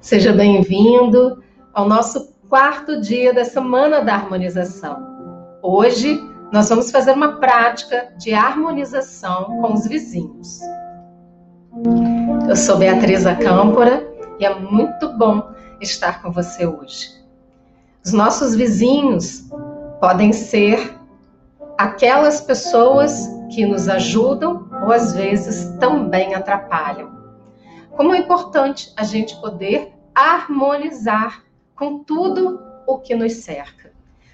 Seja bem-vindo ao nosso quarto dia da Semana da Harmonização. Hoje nós vamos fazer uma prática de harmonização com os vizinhos. Eu sou Beatriz Acâmpora e é muito bom estar com você hoje. Os nossos vizinhos podem ser aquelas pessoas que nos ajudam ou às vezes também atrapalham. Como é importante a gente poder harmonizar com tudo o que nos cerca.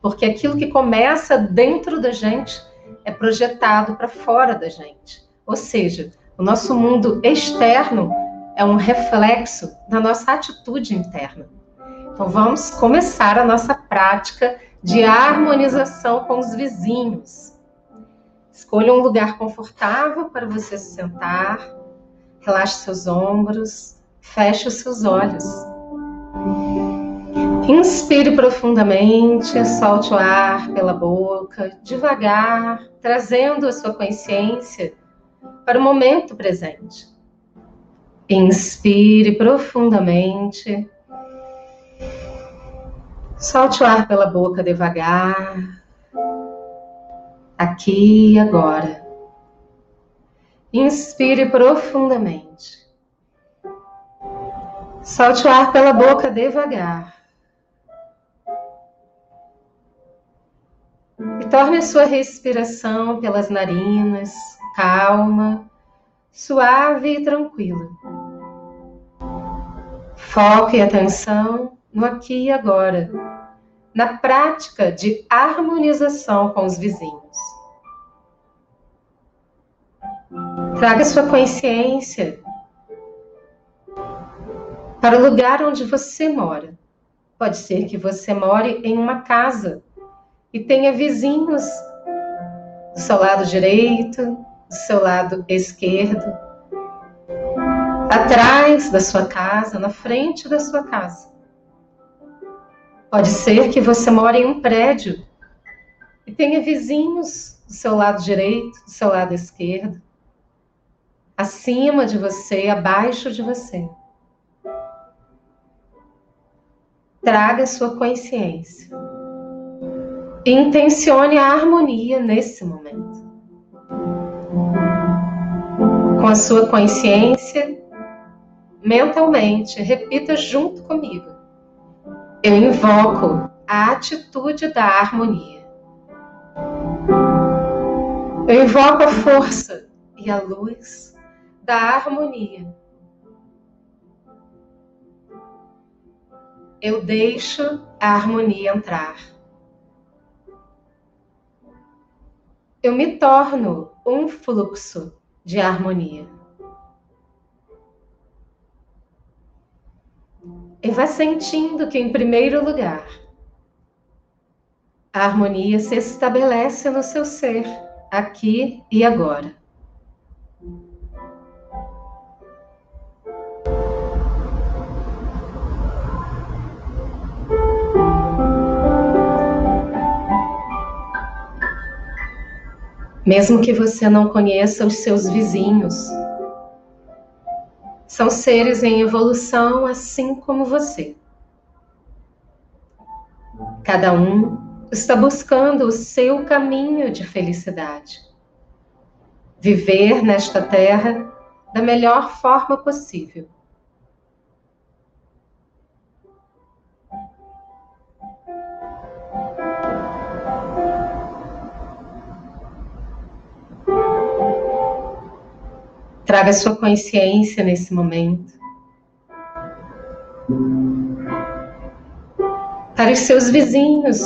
Porque aquilo que começa dentro da gente é projetado para fora da gente. Ou seja, o nosso mundo externo é um reflexo da nossa atitude interna. Então vamos começar a nossa prática de harmonização com os vizinhos. Escolha um lugar confortável para você se sentar, relaxe seus ombros, feche os seus olhos. Inspire profundamente, solte o ar pela boca, devagar, trazendo a sua consciência para o momento presente. Inspire profundamente. Solte o ar pela boca devagar. Aqui e agora. Inspire profundamente. Solte o ar pela boca devagar. E torne a sua respiração pelas narinas calma, suave e tranquila. Foque atenção no aqui e agora, na prática de harmonização com os vizinhos. Traga sua consciência para o lugar onde você mora. Pode ser que você more em uma casa e tenha vizinhos do seu lado direito, do seu lado esquerdo, atrás da sua casa, na frente da sua casa. Pode ser que você mora em um prédio e tenha vizinhos do seu lado direito, do seu lado esquerdo, acima de você, abaixo de você. Traga sua consciência. Intencione a harmonia nesse momento. Com a sua consciência, mentalmente, repita junto comigo. Eu invoco a atitude da harmonia. Eu invoco a força e a luz da harmonia eu deixo a harmonia entrar. Eu me torno um fluxo de harmonia. E vá sentindo que, em primeiro lugar, a harmonia se estabelece no seu ser, aqui e agora. Mesmo que você não conheça os seus vizinhos. São seres em evolução assim como você. Cada um está buscando o seu caminho de felicidade. Viver nesta terra da melhor forma possível. Traga sua consciência nesse momento. Para os seus vizinhos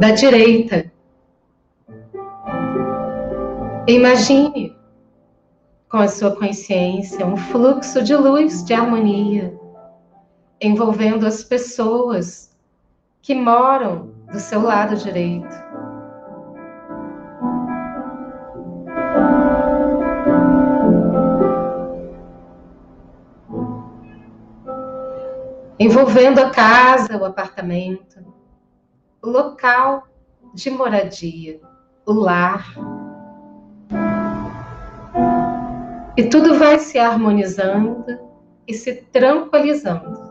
da direita. Imagine com a sua consciência um fluxo de luz, de harmonia, envolvendo as pessoas que moram do seu lado direito. Envolvendo a casa, o apartamento, o local de moradia, o lar. E tudo vai se harmonizando e se tranquilizando.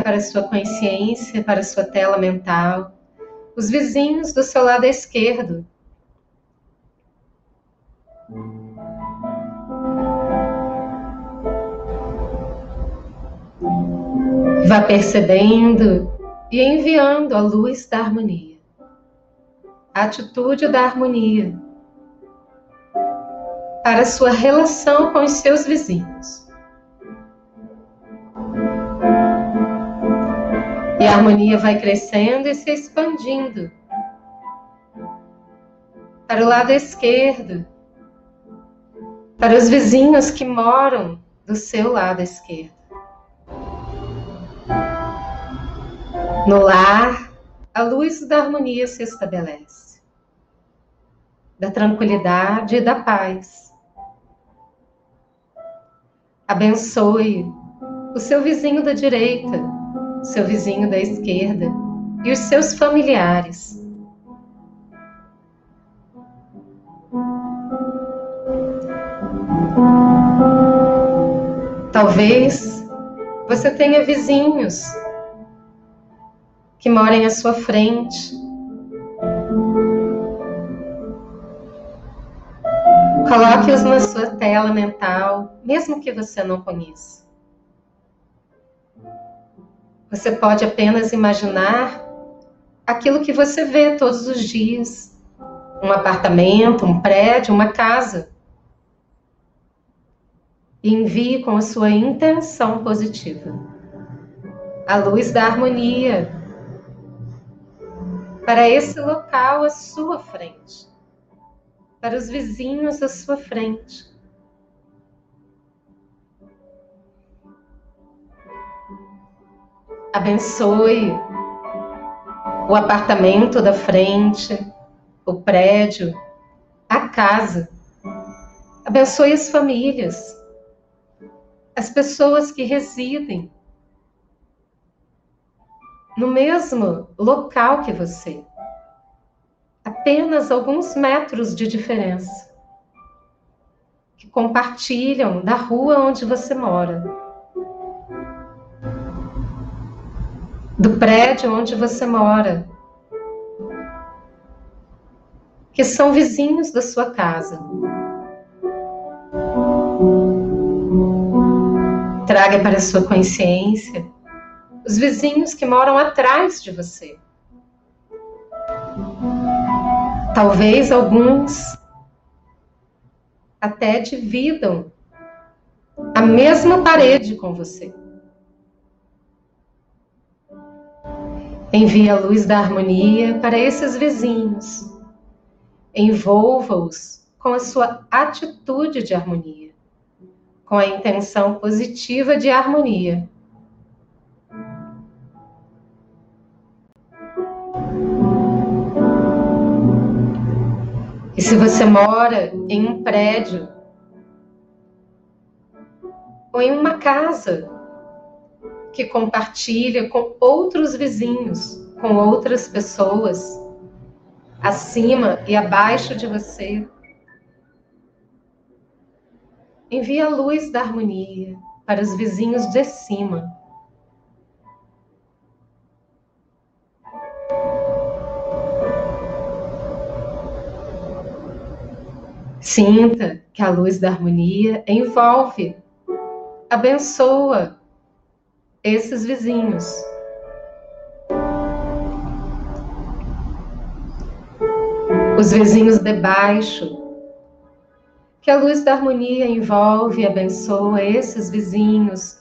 Traga para sua consciência, para sua tela mental, os vizinhos do seu lado esquerdo. Vá percebendo e enviando a luz da harmonia, a atitude da harmonia para a sua relação com os seus vizinhos. A harmonia vai crescendo e se expandindo para o lado esquerdo, para os vizinhos que moram do seu lado esquerdo. No lar, a luz da harmonia se estabelece, da tranquilidade e da paz. Abençoe o seu vizinho da direita seu vizinho da esquerda e os seus familiares. Talvez você tenha vizinhos que morem à sua frente. Coloque-os na sua tela mental, mesmo que você não conheça. Você pode apenas imaginar aquilo que você vê todos os dias: um apartamento, um prédio, uma casa. E envie com a sua intenção positiva a luz da harmonia para esse local à sua frente, para os vizinhos à sua frente. Abençoe o apartamento da frente, o prédio, a casa. Abençoe as famílias, as pessoas que residem no mesmo local que você. Apenas alguns metros de diferença. Que compartilham da rua onde você mora. Do prédio onde você mora, que são vizinhos da sua casa. Traga para a sua consciência os vizinhos que moram atrás de você. Talvez alguns até dividam a mesma parede com você. Envie a luz da harmonia para esses vizinhos. Envolva-os com a sua atitude de harmonia, com a intenção positiva de harmonia. E se você mora em um prédio ou em uma casa que compartilha com outros vizinhos, com outras pessoas, acima e abaixo de você. Envia a luz da harmonia para os vizinhos de cima. Sinta que a luz da harmonia envolve, abençoa esses vizinhos. Os vizinhos de baixo, que a luz da harmonia envolve e abençoa esses vizinhos,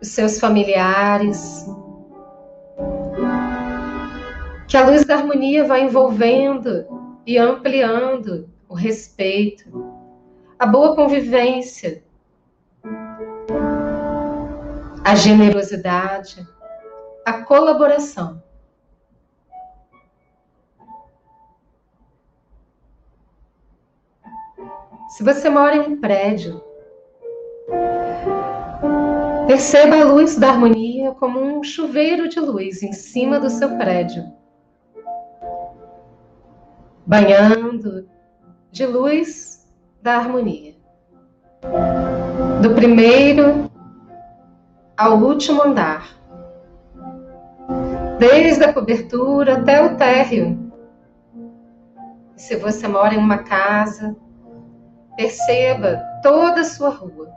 os seus familiares. Que a luz da harmonia vai envolvendo e ampliando o respeito, a boa convivência a generosidade, a colaboração. Se você mora em um prédio, Perceba a luz da harmonia como um chuveiro de luz em cima do seu prédio, banhando de luz da harmonia. Do primeiro ao último andar, desde a cobertura até o térreo. Se você mora em uma casa, perceba toda a sua rua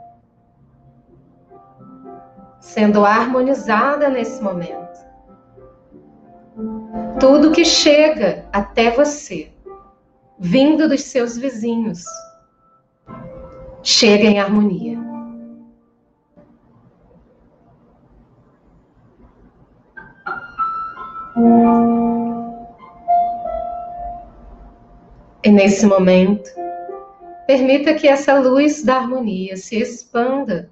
sendo harmonizada nesse momento. Tudo que chega até você, vindo dos seus vizinhos, chega em harmonia. E nesse momento, permita que essa luz da harmonia se expanda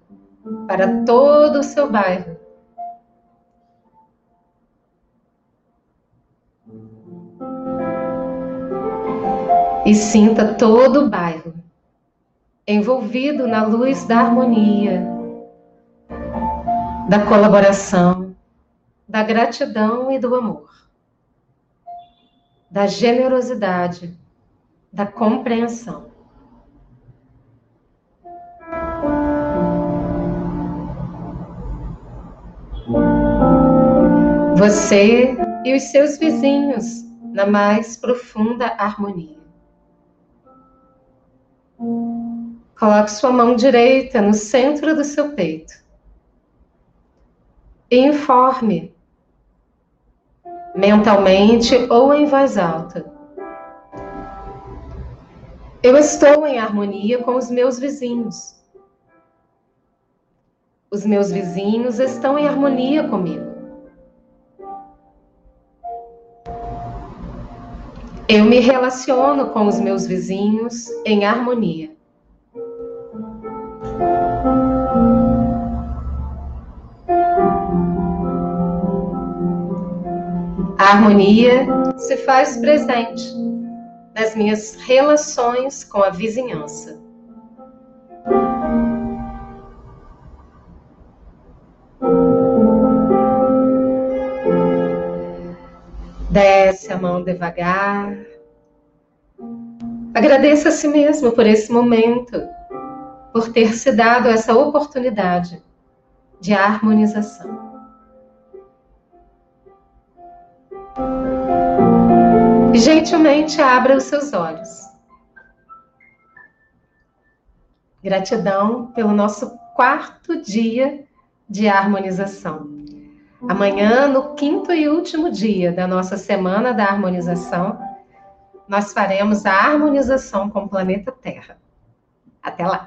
para todo o seu bairro. E sinta todo o bairro envolvido na luz da harmonia, da colaboração, da gratidão e do amor, da generosidade, da compreensão. Você e os seus vizinhos na mais profunda harmonia. Coloque sua mão direita no centro do seu peito. E informe, mentalmente ou em voz alta. Eu estou em harmonia com os meus vizinhos. Os meus vizinhos estão em harmonia comigo. Eu me relaciono com os meus vizinhos em harmonia. A harmonia se faz presente nas minhas relações com a vizinhança. Desce a mão devagar. Agradeça a si mesmo por esse momento, por ter se dado essa oportunidade de harmonização. E gentilmente abra os seus olhos. Gratidão pelo nosso quarto dia de harmonização. Amanhã, no quinto e último dia da nossa semana da harmonização, nós faremos a harmonização com o planeta Terra. Até lá!